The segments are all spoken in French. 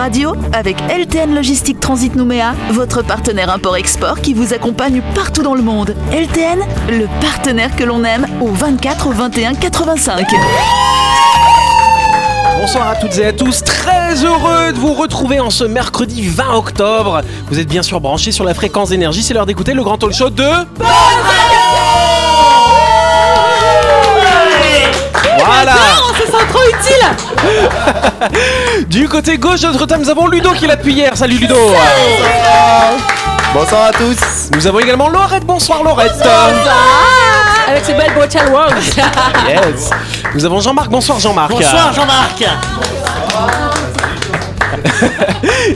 Radio avec LTN Logistique Transit Nouméa, votre partenaire import-export qui vous accompagne partout dans le monde. LTN, le partenaire que l'on aime au 24 au 21 85. Bonsoir à toutes et à tous, très heureux de vous retrouver en ce mercredi 20 octobre. Vous êtes bien sûr branchés sur la fréquence d'énergie, c'est l'heure d'écouter le grand talk show de... Voilà. C'est ça trop utile. Du côté gauche de notre table, nous avons Ludo qui l'a depuis hier. Salut Ludo. Bonsoir. À tous. Nous avons également Laurette. Bonsoir Laurette. Avec ses belles bretelles roses Yes. Nous avons Jean-Marc. Bonsoir Jean-Marc. Bonsoir Jean-Marc.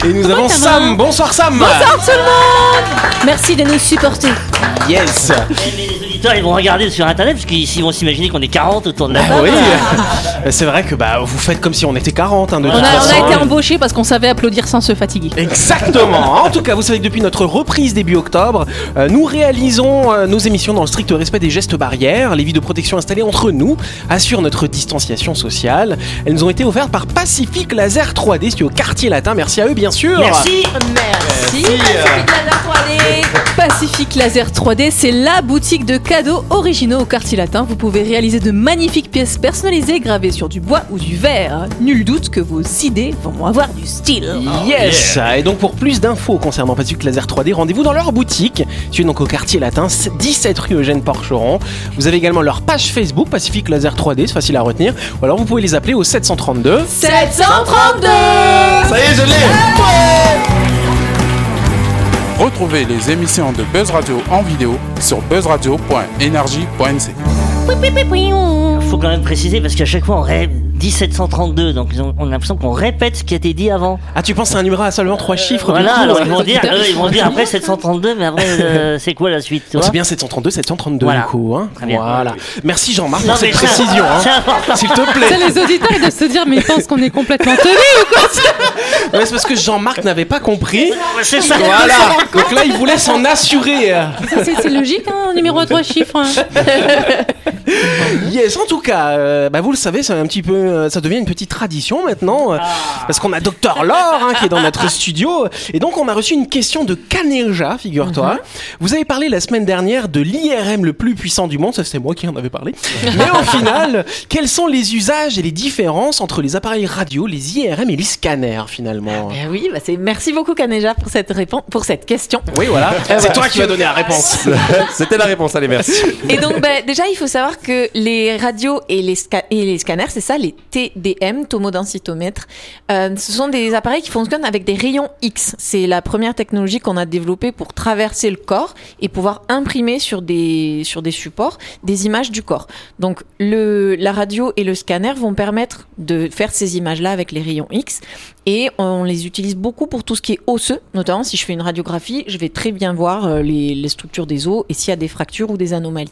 Et nous avons Sam. Bonsoir Sam. Bonsoir tout le monde. Merci de nous supporter. Yes auditeurs ils vont regarder sur internet parce qu'ils vont s'imaginer qu'on est 40 autour de la Ah table. oui C'est vrai que bah, vous faites comme si on était 40 hein, de on toute a, on façon. a été embauchés parce qu'on savait applaudir sans se fatiguer. Exactement. En tout cas, vous savez que depuis notre reprise début octobre, euh, nous réalisons euh, nos émissions dans le strict respect des gestes barrières. Les vies de protection installées entre nous assurent notre distanciation sociale. Elles nous ont été offertes par Pacific Laser 3D, situé au quartier latin. Merci à eux, bien sûr. Merci Merci Pacific Laser 3D. Pacific Laser 3D, c'est la boutique de cadeaux originaux au quartier latin. Vous pouvez réaliser de magnifiques pièces personnalisées gravées sur du bois ou du verre. Nul doute que vos idées vont avoir du style. Yes Et donc pour plus d'infos concernant Pacific Laser 3D, rendez-vous dans leur boutique, située donc au quartier latin, 17 rue Eugène Porcheron. Vous avez également leur page Facebook Pacific Laser 3D, c'est facile à retenir. Ou alors vous pouvez les appeler au 732. 732 Ça y est, je l'ai. Retrouvez les émissions de Buzz Radio en vidéo sur buzzradio.energie.nc. Faut quand même préciser parce qu'à chaque fois on rêve 1732 donc ils ont- on a l'impression qu'on répète ce qui a été dit avant. Ah tu penses à un numéro à seulement 3 chiffres du Voilà, coup, alors euh, ils vont dire, eux, ils vont dire après 732 mais après euh, c'est quoi la suite vois c'est bien 732, 732 Voilà. du coup. Hein Très bien. Voilà. Merci Jean-Marc pour cette c'est- précision. C'est Hein. S'il te plaît. les auditeurs ils doivent se dire mais ils pensent qu'on est complètement teubés ou quoi c'est parce que Jean-Marc n'avait pas compris. C'est ça. Voilà. Donc là, il voulait s'en assurer. Ça, c'est, c'est logique, hein, un numéro à trois chiffres. hein. Yes, en tout cas, euh, bah, vous le savez, c'est un petit peu, euh, ça devient une petite tradition maintenant, euh, parce qu'on a Docteur Laure hein, qui est dans notre studio, et donc on a reçu une question de Kaneja, figure-toi. Vous avez parlé la semaine dernière de l'IRM le plus puissant du monde, ça c'est moi qui en avais parlé. Mais au final, quels sont les usages et les différences entre les appareils radio, les IRM et les scanners finalement? Eh oui, bah c'est merci beaucoup Kaneja pour cette réponse, pour cette question. Oui, voilà. C'est toi qui vas donner la réponse. C'était la réponse, allez, merci. Et donc, bah, déjà, il faut savoir que les radios et les, sca- et les scanners, c'est ça, les TDM, tomodensitométres, euh, ce sont des appareils qui fonctionnent avec des rayons X. C'est la première technologie qu'on a développée pour traverser le corps et pouvoir imprimer sur des, sur des supports des images du corps. Donc, le, la radio et le scanner vont permettre de faire ces images-là avec les rayons X. Et on les utilise beaucoup pour tout ce qui est osseux, notamment si je fais une radiographie, je vais très bien voir euh, les, les structures des os et s'il y a des fractures ou des anomalies.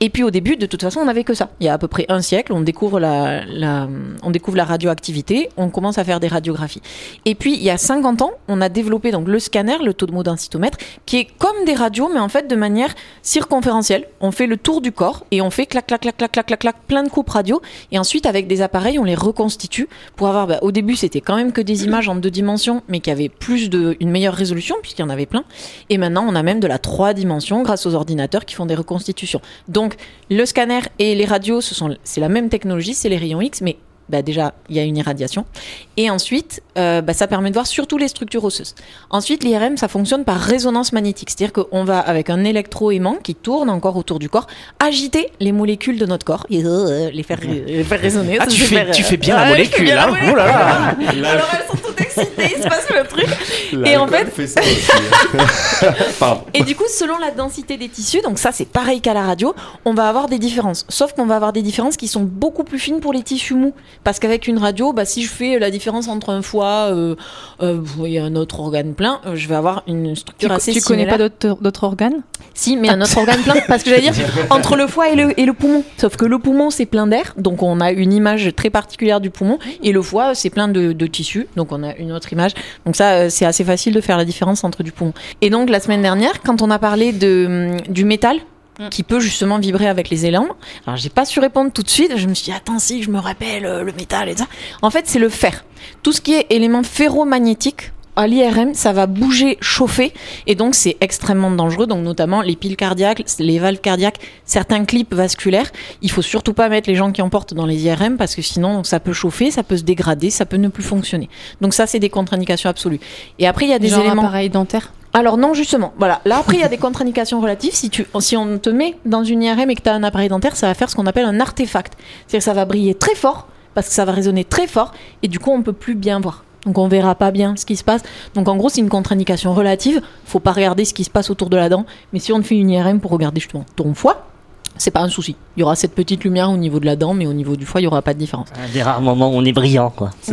Et puis au début, de toute façon, on n'avait que ça. Il y a à peu près un siècle, on découvre la, la, on découvre la radioactivité, on commence à faire des radiographies. Et puis il y a 50 ans, on a développé donc le scanner, le taux de densitomètre, qui est comme des radios, mais en fait de manière circonférentielle. On fait le tour du corps et on fait clac clac clac clac clac clac clac plein de coupes radio. Et ensuite avec des appareils, on les reconstitue pour avoir. bah, au début, c'était quand même que des images en deux dimensions, mais qui avaient plus de, une meilleure résolution puisqu'il y en avait plein. Et maintenant, on a même de la trois dimensions grâce aux ordinateurs qui font des reconstitutions. Donc, le scanner et les radios, ce sont, c'est la même technologie, c'est les rayons X, mais bah déjà, il y a une irradiation. Et ensuite, euh, bah, ça permet de voir surtout les structures osseuses. Ensuite, l'IRM, ça fonctionne par résonance magnétique. C'est-à-dire qu'on va, avec un électroaimant qui tourne encore autour du corps, agiter les molécules de notre corps et euh, les, faire, les faire résonner. Ah, tu fais, tu euh, fais bien la molécule, bien la hein. molécule. Oh là là. Alors elles sont toutes il se passe le truc. Et en fait, fait ça aussi. Pardon. et du coup, selon la densité des tissus, donc ça c'est pareil qu'à la radio, on va avoir des différences. Sauf qu'on va avoir des différences qui sont beaucoup plus fines pour les tissus mous. Parce qu'avec une radio, bah, si je fais la différence entre un foie euh, euh, et un autre organe plein, euh, je vais avoir une structure Tu, assez tu connais similaire. pas d'autres d'autres organes? Si, mais un autre organe plein. Parce que j'allais dire, entre le foie et le, et le poumon. Sauf que le poumon, c'est plein d'air. Donc, on a une image très particulière du poumon. Et le foie, c'est plein de, de tissus. Donc, on a une autre image. Donc, ça, euh, c'est assez facile de faire la différence entre du poumon. Et donc, la semaine dernière, quand on a parlé de, hum, du métal, qui peut justement vibrer avec les élans. Alors j'ai pas su répondre tout de suite. Je me suis dit attends si je me rappelle euh, le métal et ça. En fait c'est le fer. Tout ce qui est élément ferromagnétique. À l'IRM, ça va bouger, chauffer, et donc c'est extrêmement dangereux. Donc notamment les piles cardiaques, les valves cardiaques, certains clips vasculaires. Il faut surtout pas mettre les gens qui en portent dans les IRM parce que sinon donc, ça peut chauffer, ça peut se dégrader, ça peut ne plus fonctionner. Donc ça c'est des contre-indications absolues. Et après il y a des Genre éléments. appareil dentaire. Alors non, justement. Voilà. Là, après, il y a des contre-indications relatives. Si, tu, si on te met dans une IRM et que tu as un appareil dentaire, ça va faire ce qu'on appelle un artefact. C'est-à-dire que ça va briller très fort, parce que ça va résonner très fort, et du coup, on peut plus bien voir. Donc on verra pas bien ce qui se passe. Donc en gros, c'est une contre-indication relative. Faut pas regarder ce qui se passe autour de la dent. Mais si on te fait une IRM pour regarder justement ton foie, c'est pas un souci. Il y aura cette petite lumière au niveau de la dent, mais au niveau du foie, il y aura pas de différence. Un des rares moments où on est brillant, quoi.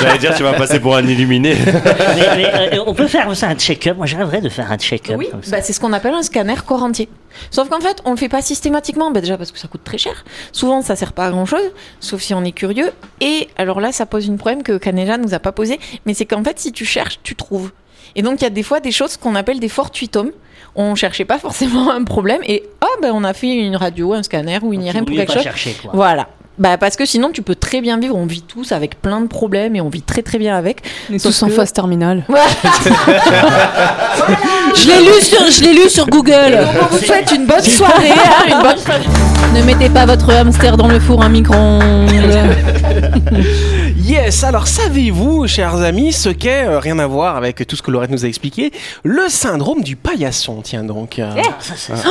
J'allais dire, tu vas passer pour un illuminé. mais, mais, euh, on peut faire ça un check-up. Moi, j'aimerais de faire un check-up. Oui, comme ça. bah, c'est ce qu'on appelle un scanner corps entier. Sauf qu'en fait, on le fait pas systématiquement, bah, déjà parce que ça coûte très cher. Souvent, ça sert pas à grand chose, sauf si on est curieux. Et alors là, ça pose une problème que Caneja nous a pas posé, mais c'est qu'en fait, si tu cherches, tu trouves. Et donc, il y a des fois des choses qu'on appelle des fortuitums. On cherchait pas forcément un problème et oh, ben on a fait une radio, un scanner ou une Donc, IRM pour quelque pas chose. chercher, quoi. Voilà. Bah parce que sinon tu peux très bien vivre, on vit tous avec plein de problèmes et on vit très très bien avec. Tous en que- phase terminale. Voilà. Je l'ai lu sur, je l'ai lu sur Google. On vous souhaite une bonne soirée, hein, une bonne soirée. Ne mettez pas votre hamster dans le four à micro-ondes. Yes, alors savez-vous, chers amis, ce qu'est, euh, rien à voir avec tout ce que Laurette nous a expliqué, le syndrome du paillasson, tiens donc. euh. Ah, ça, ça, ça,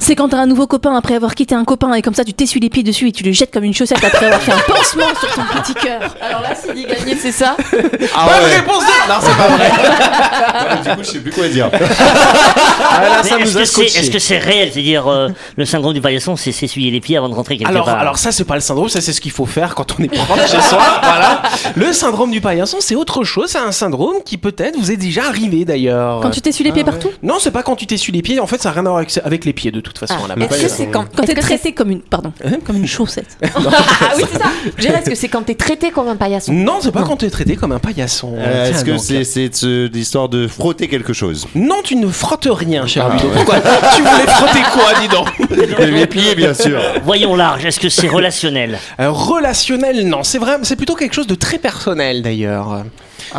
C'est quand t'as un nouveau copain après avoir quitté un copain et comme ça tu t'essuies les pieds dessus et tu le jettes comme une chaussette après avoir fait un pansement sur ton petit cœur. Alors là, Sidi Gagné, c'est ça? Ah Bonne réponse de... Non, c'est pas vrai. Du coup, je sais plus quoi dire. Ah, là, Mais ça est-ce a que c'est scotché. est-ce que c'est réel C'est-à-dire, euh, le syndrome du paillasson, c'est s'essuyer les pieds avant de rentrer quelque Alors, part? alors ça c'est pas le syndrome, ça c'est ce qu'il faut faire quand on est propre chez soi. Voilà. Le syndrome du paillasson c'est autre chose, c'est un syndrome qui peut-être vous est déjà arrivé d'ailleurs. Quand tu t'essuies les pieds partout Non, c'est pas quand tu t'essuies les pieds. En fait, ça n'a rien à voir avec, avec les pieds de toute façon. là. Est-ce que c'est quand, Quand t'es traité comme une, pardon, comme une chaussette. Ah oui, c'est ça. Je dirais, est-ce que c'est quand t'es traité comme un paillasson Non, c'est pas quand tu es traité comme un paillasson. Euh, Est-ce que c'est ce- l'histoire de frotter quelque chose Non, tu ne frottes rien, cher Ludo. Pourquoi Tu voulais frotter quoi, dis donc Les pieds, bien sûr. Voyons large, est-ce que c'est relationnel? Euh, Relationnel, non. C'est vrai, c'est plutôt quelque chose de très personnel d'ailleurs.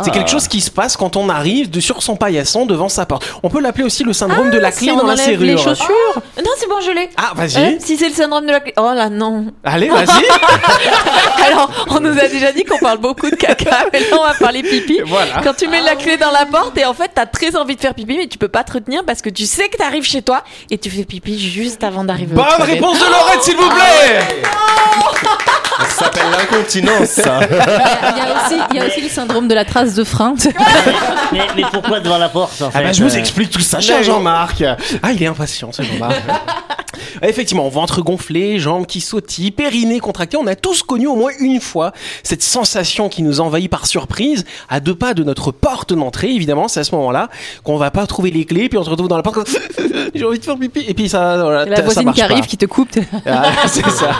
C'est quelque chose qui se passe quand on arrive de, sur son paillasson devant sa porte. On peut l'appeler aussi le syndrome de la si clé dans la serrure. les chaussures. Non, c'est bon, je l'ai. Ah, vas-y. Hein si c'est le syndrome de la clé. Oh là, non. Allez, vas-y. Alors, on nous a déjà dit qu'on parle beaucoup de caca, mais là, on va parler pipi. Voilà. Quand tu mets la clé dans la porte et en fait, t'as très envie de faire pipi, mais tu peux pas te retenir parce que tu sais que t'arrives chez toi et tu fais pipi juste avant d'arriver. Bonne réponse de Laurette, s'il vous plaît. Ça s'appelle l'incontinence, ça. Il y a aussi, il y a aussi le syndrome de la trace de frein. mais, mais pourquoi devant la porte en Ah bah, je vous euh, explique tout ça, cher Jean-Marc. Ah, il est impatient, ce Jean-Marc. Effectivement, ventre gonflé, jambes qui sautillent, périnée contracté. On a tous connu au moins une fois cette sensation qui nous envahit par surprise à deux pas de notre porte d'entrée. Évidemment, c'est à ce moment-là qu'on va pas trouver les clés, puis on se retrouve dans la porte. comme, J'ai envie de faire pipi, et puis ça, voilà, La ça voisine marche qui arrive, pas. qui te coupe. t'es- Ah, c'est ça.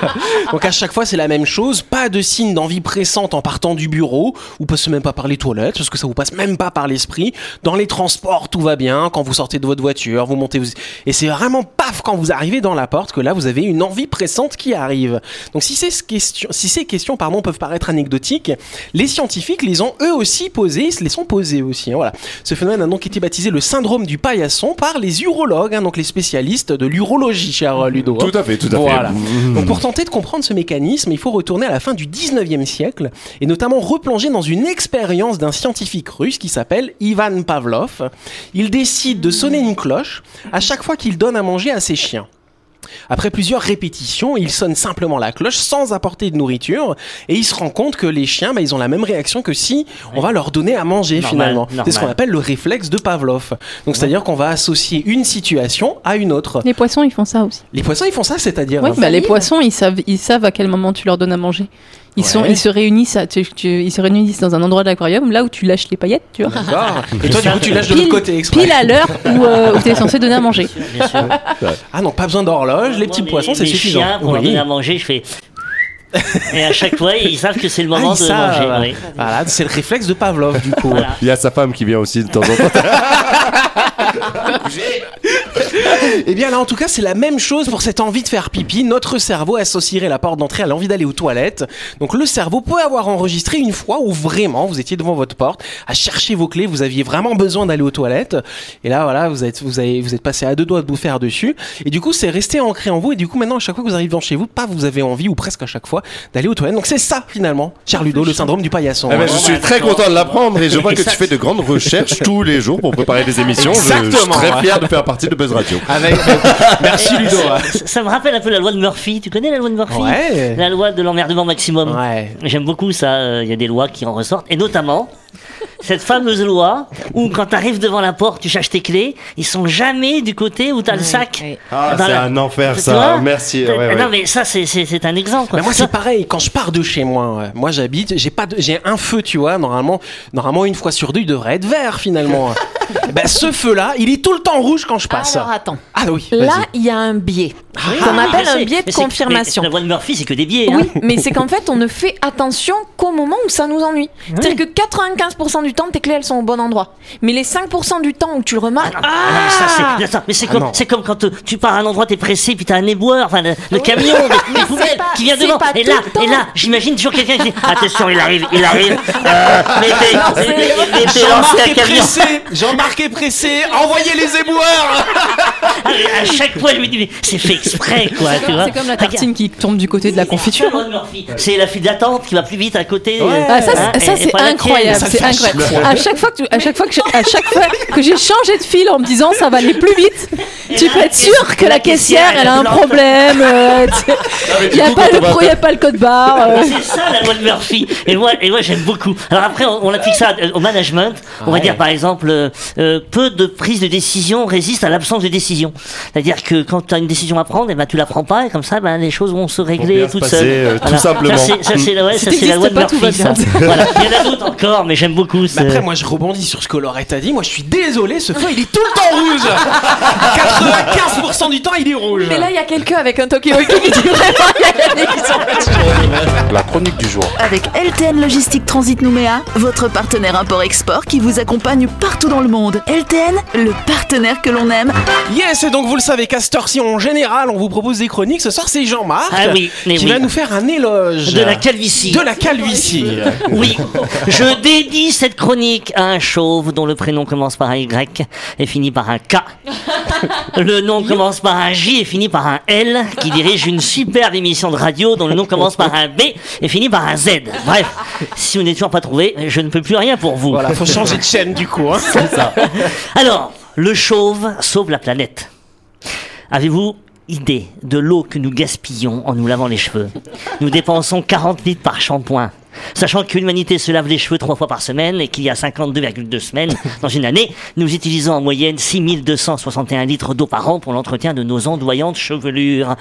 Donc à chaque fois, c'est la même chose. Pas de signe d'envie pressante en partant du bureau, ou passe même pas par les toilettes, parce que ça vous passe même pas par l'esprit. Dans les transports, tout va bien. Quand vous sortez de votre voiture, vous montez, vous... et c'est vraiment paf quand vous arrivez dans la porte que là, vous avez une envie pressante qui arrive. Donc si ces questions, si ces questions, pardon, peuvent paraître anecdotiques, les scientifiques les ont eux aussi posées, se les sont posées aussi. hein, voilà. Ce phénomène a donc été baptisé le syndrome du paillasson par les urologues, hein, donc les spécialistes de l'urologie, cher euh, Ludo. hein. Tout à fait, tout à Voilà. fait. Donc pour tenter de comprendre ce mécanisme, il faut retourner à la fin du 19e siècle et notamment replonger dans une expérience d'un scientifique russe qui s'appelle Ivan Pavlov. Il décide de sonner une cloche à chaque fois qu'il donne à manger à ses chiens. Après plusieurs répétitions, il sonne simplement la cloche sans apporter de nourriture et il se rend compte que les chiens, bah, ils ont la même réaction que si on va leur donner à manger Normal, finalement. C'est ce qu'on appelle le réflexe de Pavlov. Donc c'est-à-dire qu'on va associer une situation à une autre. Les poissons, ils font ça aussi. Les poissons, ils font ça, c'est-à-dire Oui, hein, bah, les poissons, ils savent, ils savent à quel moment tu leur donnes à manger. Ils, Ouais. sont, ils, se réunissent à- tu- tu- ils se réunissent dans un endroit de l'aquarium, là où tu lâches les paillettes, tu vois. Et toi, du coup, tu lâches de l'autre côté exprès. Pile à l'heure où, euh, où tu es censé donner à manger. Bien sûr. Ah non, pas besoin d'horloge, les petits poissons, c'est suffisant. chiens, pour leur Oui. donner à manger, je fais. Et à chaque fois, ils savent que c'est le Ah, moment ils de savent. manger. oui. Voilà, c'est le réflexe de Pavlov, du coup. Voilà. Il y a sa femme qui vient aussi de temps en temps. Eh bien là en tout cas c'est la même chose pour cette envie de faire pipi. Notre cerveau associerait la porte d'entrée à l'envie d'aller aux toilettes. Donc le cerveau peut avoir enregistré une fois où vraiment vous étiez devant votre porte à chercher vos clés, vous aviez vraiment besoin d'aller aux toilettes. Et là voilà vous êtes vous avez vous êtes passé à deux doigts de vous faire dessus. Et du coup c'est resté ancré en vous. Et du coup maintenant à chaque fois que vous arrivez devant chez vous, pas vous avez envie ou presque à chaque fois d'aller aux toilettes. Donc c'est ça finalement, cher Ludo, le syndrome du paillasson. Eh ben, je suis très content de l'apprendre et je vois que tu fais de grandes recherches tous les jours pour préparer des émissions. Je, suis très fier de faire partie de Buzz Radio. Avec merci Ludo. Ça, ça me rappelle un peu la loi de Murphy. Tu connais la loi de Murphy? Ouais. La loi de l'emmerdement maximum. Ouais. J'aime beaucoup ça. euh, Il y a des lois qui en ressortent. Et notamment, cette fameuse loi où quand tu arrives devant la porte, tu cherches tes clés, ils sont jamais du côté où tu as le sac. Ah, c'est la- un enfer ça. Merci. Euh, ouais, ouais. Non, mais ça, c'est- un exemple. quoi. Mais moi c'est pareil quand je pars de chez moi. ouais. Moi j'habite, j'ai pas, de- j'ai un feu, tu vois. Normalement, normalement une fois sur deux, il devrait être vert finalement. ben ce feu-là, il est tout le temps rouge quand je passe. Alors attends. Ah oui. Là, il y a un biais Oui, qu'on oui, appelle un biais de Mais c'est- confirmation. mais La loi de Murphy, c'est que des biais. Oui, hein. mais c'est qu'en fait, on ne fait attention qu'au moment où ça nous ennuie. C'est-à-dire que 95% du temps, tes clés, elles sont au bon endroit. Mais les 5% du temps où tu le remarques, Ah, non, mais ça, c'est- attends, mais c'est comme, non. c'est comme quand euh, tu pars à un endroit, t'es pressé, puis t'as un éboueur, enfin le, le camion, des, des poubelles pas- qui vient devant. pas Et là, et là, j'imagine toujours quelqu'un qui dit Attention, il arrive, il arrive. Euh, mettez Jean-Marc l'ancien est camion. pressé. Est pressé. Envoyez les éboueurs. À chaque fois, je me dis mais c'est fait exprès, quoi. C'est tu comme, vois. c'est comme la tartine qui tombe du côté de la confiture. C'est la file d'attente qui va plus vite à côté. euh, Ah, ça, hein, c'est- ça, c'est incroyable, c'est incroyable. chaque fois. À chaque fois que, tu- à chaque fois que, je- à chaque fois que j'ai changé de fil en me disant ça va aller plus vite, tu peux être sûr que la caissière elle a un problème. euh, Il n'y a pas le on va pro, il y a pas le code barre. euh. C'est ça la loi de Murphy. Et moi, et moi j'aime beaucoup. Alors après, on, on applique ça euh, au management. On va dire par exemple, euh, peu de prises de décision résistent à l'absence de décision. C'est-à-dire que quand tu as une décision à prendre, et ben tu la prends pas et comme ça, ben les choses vont se régler toutes seules. euh, tout simplement. Ça c'est, ouais, la loi de Murphy. ça. Voilà. Il y en a d'autres encore, mais j'aime beaucoup. Mais après, moi, je rebondis sur ce que Laurette a dit. Moi, je suis désolé, ce feu, il est tout le temps rouge. 95% du temps, il est rouge. mais là, il y a quelqu'un avec un Tokyo qui dit vraiment, il y a Yannick qui s'en La chronique du jour. Avec LTN Logistique Transit Nouméa, votre partenaire import-export qui vous accompagne partout dans le monde. LTN, le partenaire que l'on aime. Yes, et donc vous le savez, Castor, si en général on vous propose des chroniques, ce soir c'est Jean-Marc Ah oui, mais qui oui. va nous faire un éloge De la calvitie. De la calvitie. Oui, je dédie cette chronique à un chauve dont le prénom commence par un Y et finit par un K. Le nom commence par un J et finit par un L, qui dirige une superbe émission de radio dont le nom commence par un B et finit par un Z. Bref, si vous n'êtes toujours pas trouvé, je ne peux plus rien pour vous. Voilà, faut changer de chaîne du coup. hein. Alors, le chauve sauve la planète. Avez-vous idée de l'eau que nous gaspillons en nous lavant les cheveux? Nous dépensons 40 litres par shampoing. Sachant que l'humanité se lave les cheveux trois fois par semaine et qu'il y a 52,2 semaines dans une année, nous utilisons en moyenne 6261 litres d'eau par an pour l'entretien de nos ondoyantes chevelures.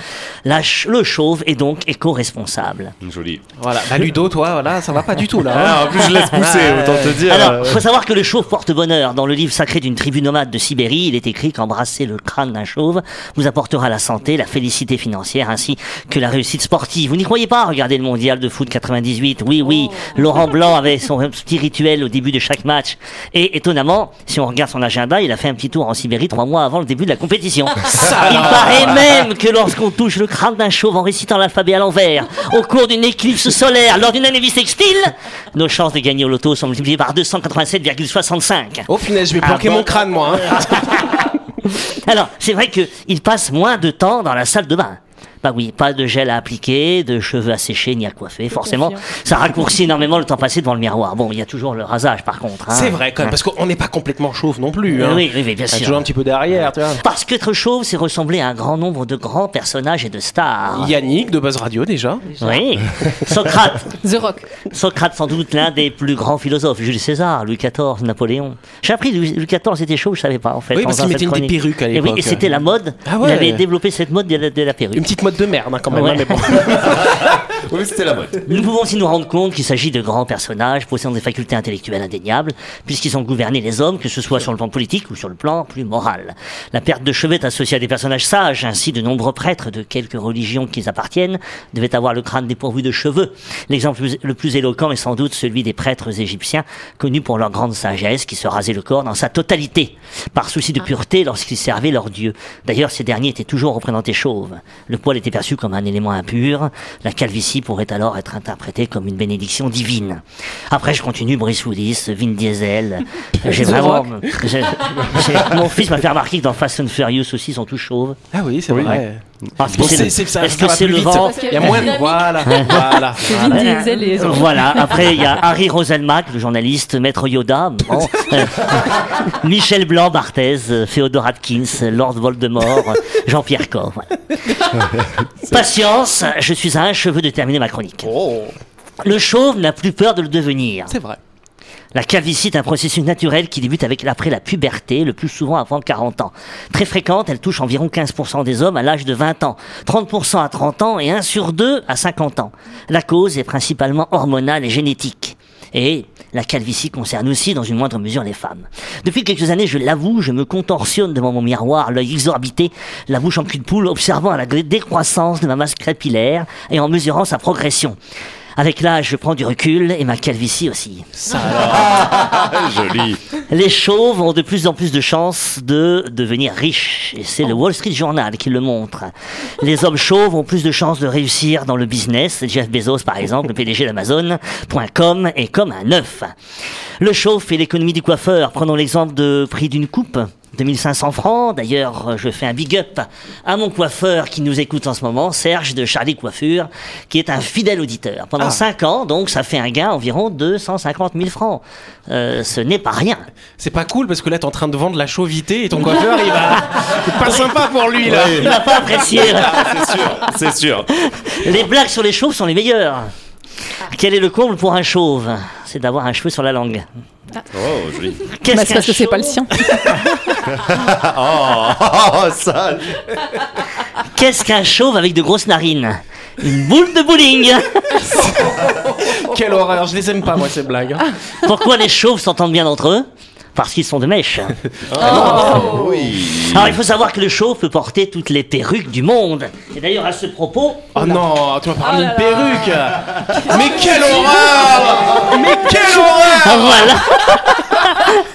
La ch- le chauve est donc éco-responsable. Joli. Voilà, bah Ludo, toi, voilà, ça va pas du tout là. hein. Ah, en plus, je laisse pousser, autant te dire. Alors, faut savoir que le chauve porte bonheur. Dans le livre sacré d'une tribu nomade de Sibérie, il est écrit qu'embrasser le crâne d'un chauve vous apportera la santé, la félicité financière ainsi que la réussite sportive. Vous n'y croyez pas? Regardez le mondial de foot 98. Oui, oui, Laurent Blanc avait son petit rituel au début de chaque match. Et étonnamment, si on regarde son agenda, il a fait un petit tour en Sibérie trois mois avant le début de la compétition. Il paraît même que lorsqu'on touche le crâne d'un chauve en récitant l'alphabet à l'envers, au cours d'une éclipse solaire, lors d'une année bissextile, nos chances de gagner au loto sont multipliées par 287,65. Oh punaise, je vais Ah planquer bon mon crâne moi. hein. Alors, c'est vrai qu'il passe moins de temps dans la salle de bain. Bah oui, pas de gel à appliquer, de cheveux à sécher ni à coiffer. Forcément, ça raccourcit énormément le temps passé devant le miroir. Bon, il y a toujours le rasage par contre. hein. C'est vrai quand même, parce qu'on n'est pas complètement chauve non plus. Hein. Oui, oui, oui, bien Il y a sûr. toujours un petit peu derrière, tu vois. Parce qu'être chauve, c'est ressembler à un grand nombre de grands personnages et de stars. Yannick de Buzz Radio déjà. Oui. Socrate. The Rock. Socrate, sans doute l'un des plus grands philosophes. Jules César, Louis XIV, Napoléon. J'ai appris que Louis XIV était chauve, je savais pas en fait. Oui, parce qu'il mettait une des perruques à Et oui, l'époque. et c'était la mode. Ah ouais. Il avait développé cette mode de la, de la perruque. Une petite mode de merde hein, quand même. Ouais. hein, mais bon. Oui, c'était la. Nous pouvons aussi nous rendre compte qu'il s'agit de grands personnages possédant des facultés intellectuelles indéniables, puisqu'ils ont gouverné les hommes, que ce soit sur le plan politique ou sur le plan plus moral. La perte de cheveux est associée à des personnages sages, ainsi de nombreux prêtres de quelques religions qu'ils appartiennent devaient avoir le crâne dépourvu de cheveux. L'exemple le plus éloquent est sans doute celui des prêtres égyptiens, connus pour leur grande sagesse, qui se rasaient le corps dans sa totalité, par souci de pureté lorsqu'ils servaient leur dieu. D'ailleurs, ces derniers étaient toujours représentés chauves. Le poil était perçu comme un élément impur, la calvitie pourrait alors être interprétée comme une bénédiction divine. Après, je continue, Brice Willis, Vin Diesel. J'ai vraiment. Mon fils m'a fait remarquer que dans Fast and Furious aussi, ils sont tous chauves. Ah oui, c'est vrai. Parce que c'est est-ce que c'est le vent Il y a moins de... Voilà, voilà. Et- Voilà, après il y a Harry Roselmack, le journaliste, Maître Yoda, euh, Michel Blanc, Barthez, euh, Féodor Atkins, euh, Lord Voldemort, euh, Jean-Pierre Coff. Patience, je suis à un cheveu de terminer ma chronique. Le chauve n'a plus peur de le devenir. C'est vrai. La calvitie est un processus naturel qui débute avec après la puberté, le plus souvent avant 40 ans. Très fréquente, elle touche environ 15% des hommes à l'âge de 20 ans, 30% à 30 ans et 1 sur 2 à 50 ans. La cause est principalement hormonale et génétique. Et la calvitie concerne aussi dans une moindre mesure les femmes. Depuis quelques années, je l'avoue, je me contorsionne devant mon miroir, l'œil exorbité, la bouche en cul de poule, observant la décroissance de ma masse capillaire et en mesurant sa progression. Avec l'âge, je prends du recul et ma calvitie aussi. Joli. Les chauves ont de plus en plus de chances de devenir riches. Et c'est le Wall Street Journal qui le montre. Les hommes chauves ont plus de chances de réussir dans le business. Jeff Bezos, par exemple, le PDG d'Amazon.com, est comme un œuf. Le chauve fait l'économie du coiffeur. Prenons l'exemple de prix d'une coupe. 2500 francs. D'ailleurs, je fais un big up à mon coiffeur qui nous écoute en ce moment, Serge de Charlie Coiffure, qui est un fidèle auditeur. Pendant 5 ans, donc, ça fait un gain environ 250 000 francs. Euh, ce n'est pas rien. C'est pas cool parce que là, t'es en train de vendre la chauvité et ton coiffeur, il va. C'est pas sympa pour lui, là. Il n'a pas apprécié. C'est sûr, c'est sûr. Les blagues sur les chauves sont les meilleures. Quel est le comble pour un chauve? C'est d'avoir un cheveu sur la langue. Oh, joli. Qu'est-ce Bah, c'est qu'un parce que c'est pas le sien. Oh, ça. Qu'est-ce qu'un chauve avec de grosses narines? Une boule de bowling Quelle horreur, je les aime pas, moi, ces blagues. Pourquoi les chauves s'entendent bien entre eux? Parce qu'ils sont de mèche. Oui. Alors il faut savoir que le chauve peut porter toutes les perruques du monde. Et d'ailleurs à ce propos, Oh non, tu m'as pas ramené une perruque. Mais quelle horreur Mais quelle horreur ah, voilà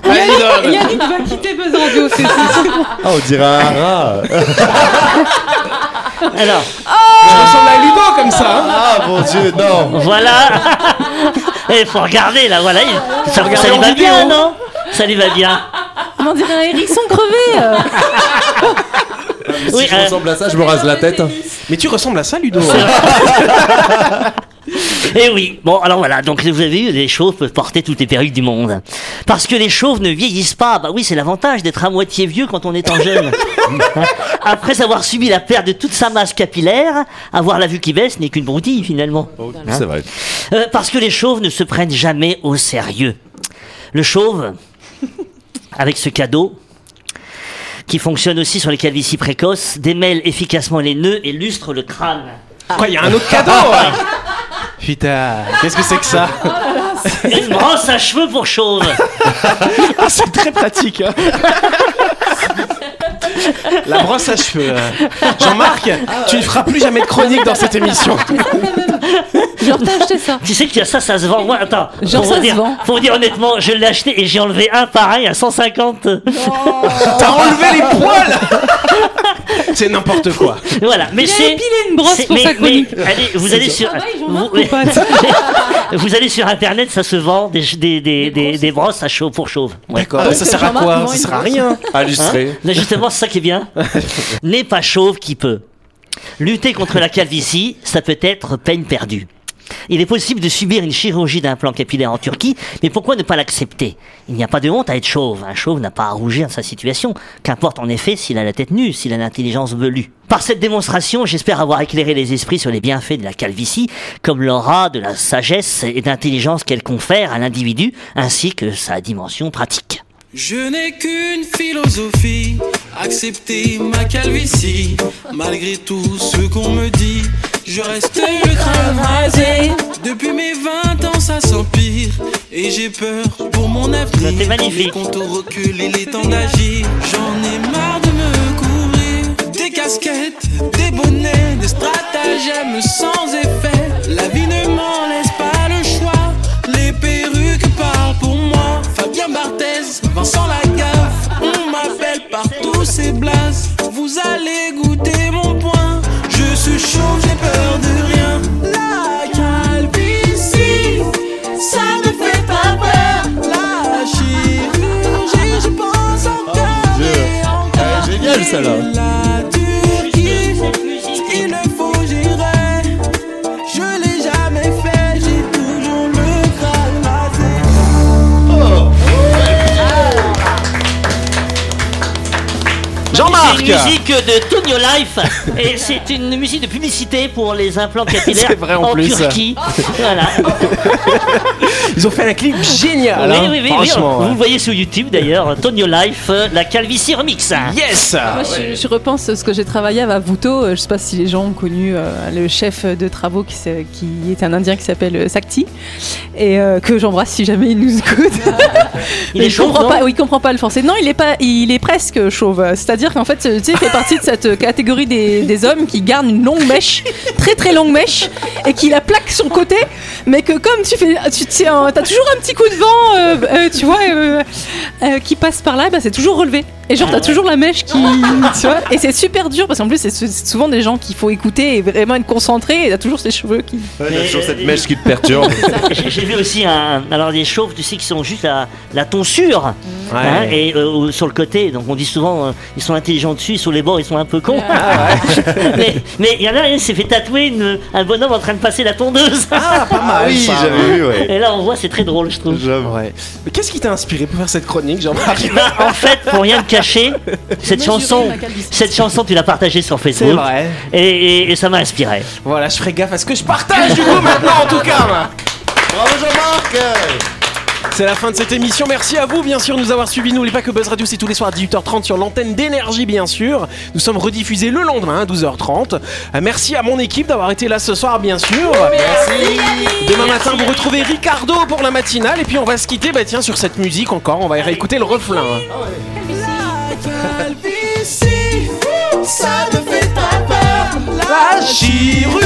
Allez, Idole. Yannick va quitter Buzz Radio, c'est Ah, on dirait un rat. Alors Je ressemble à Ludo comme ça. hein. Ah, mon dieu, non. voilà Il faut regarder là, voilà. il- Ça, ça lui va bien, non? Ça lui va bien. On dirait un hérisson crevé. euh. Oui, si je euh, ressemble à ça, je me rase la tête. Mais tu ressembles à ça, Ludo. Et oui, bon alors voilà, donc vous avez vu, les chauves peuvent porter toutes les perruques du monde. Parce que les chauves ne vieillissent pas, bah oui c'est l'avantage d'être à moitié vieux quand on est en jeune. Après avoir subi la perte de toute sa masse capillaire, avoir la vue qui baisse n'est qu'une broutille finalement. C'est vrai. Euh, parce que les chauves ne se prennent jamais au sérieux. Le chauve, avec ce cadeau, qui fonctionne aussi sur les calvities précoces, démêle efficacement les nœuds et lustre le crâne. Quoi, il y a un autre cadeau hein Putain, qu'est-ce que c'est que ça Une brosse à cheveux pour chauve. Ah, c'est très pratique. hein. La brosse à cheveux. Jean-Marc, tu ne feras plus jamais de chronique dans cette émission. Genre, t'as acheté ça. Tu sais que ça, ça se vend. Moi, attends. Genre, pour ça se dire, vend. Pour vous dire honnêtement, je l'ai acheté et j'ai enlevé un pareil à 150. T'as enlevé les poils C'est n'importe quoi. Voilà. Mais Il a c'est. épilé une brosse pour mais- sa chronique. mais allez, vous allez sur. Ah ouais, vous, vous allez sur internet, ça se vend des, des, des, des, des brosses à chauve pour chauve. Ouais. D'accord, Ah ça sert à Jean-Marc quoi Ça sert à rien. Illustré. Mais justement, c'est ça qui est bien. N'est pas chauve qui peut. Lutter contre la calvitie, ça peut être peine perdue. Il est possible de subir une chirurgie d'implant capillaire en Turquie, mais pourquoi ne pas l'accepter? Il n'y a pas de honte à être chauve. Un chauve n'a pas à rougir de sa situation. Qu'importe en effet s'il a la tête nue, s'il a l'intelligence velue. Par cette démonstration, j'espère avoir éclairé les esprits sur les bienfaits de la calvitie, comme l'aura de la sagesse et d'intelligence qu'elle confère à l'individu, ainsi que sa dimension pratique. Je n'ai qu'une philosophie, accepter ma calvitie, malgré tout ce qu'on me dit. Je reste le crâne rasé. Depuis mes 20 ans, ça s'empire. Et j'ai peur pour mon avenir. C'était magnifique. Les comptes au recul, il est temps d'agir. J'en ai marre de me couvrir. Des casquettes, des bonnets, des stratagèmes sans effet. La vie ne m'en laisse pas le choix. Les perruques parlent pour moi. Fabien Barthez, Vincent Lagaffe. Musique de Tonio Life et c'est une musique de publicité pour les implants capillaires en plus. Turquie. voilà. Ils ont fait un clip génial. oui, hein, oui, oui, oui. franchement. Vous le voyez sur YouTube d'ailleurs, Tonio Life, euh, la calvitie remix. Yes Moi, je, je repense à ce que j'ai travaillé à Vavuto. euh, Je sais pas si les gens ont connu euh, le chef de travaux qui, est un Indien qui s'appelle Sakti et euh, que j'embrasse si jamais il nous écoute. Il Mais est chauve, comprend pas, oui, il comprend pas le français. Non, il est pas, il est presque chauve. C'est-à-dire qu'en fait, tu sais, il fait partie de cette catégorie des, des hommes qui gardent une longue mèche, très très longue mèche, et qui la plaque sur le côté, mais que comme tu fais, tu tiens, t'as toujours un petit coup de vent, euh, euh, tu vois, euh, qui passe par là, bah, c'est toujours relevé. Et genre, t'as toujours la mèche qui, tu vois, et c'est super dur parce qu'en plus, c'est sou- c'est souvent des gens qu'il faut écouter et vraiment être concentré, et t'as toujours ces cheveux qui. Ouais, t'as toujours cette mèche qui te perturbe. J'ai j'ai vu aussi un, alors des chauves, tu sais, qui sont juste à la tonsure Ouais. hein, et euh, sur le côté. Donc on dit souvent, euh, ils sont intelligents dessus, sur les bords ils sont un peu cons. mais mais il y en a un qui s'est fait tatouer une- un bonhomme en train de passer la tondeuse. Ah, pas mal. oui, j'avais vu, ouais. Et là on voit, c'est très drôle, je trouve. Ouais. Qu'est-ce qui t'a inspiré pour faire cette chronique, Jean-Marc Bah, en fait, pour rien te cacher, cette chanson, cette chanson, tu l'as partagée sur C'est Facebook. vrai. Et, et- et ça m'a inspiré. Voilà, je ferai gaffe à ce que je partage du coup maintenant en tout cas. Bravo Jean-Marc C'est la fin de cette émission. Merci à vous, bien sûr, de nous avoir suivis. N'oubliez pas que Buzz Radio, c'est tous les soirs à 18h30 sur l'antenne d'énergie, bien sûr. Nous sommes rediffusés le lendemain à 12h30. Euh, Merci à mon équipe d'avoir été là ce soir, bien sûr. Merci. Demain matin, vous retrouvez Ricardo pour la matinale. Et puis, on va se quitter, bah tiens, sur cette musique encore. On va réécouter le refrain. La calvitie, ça me fait pas peur. La chirurgie.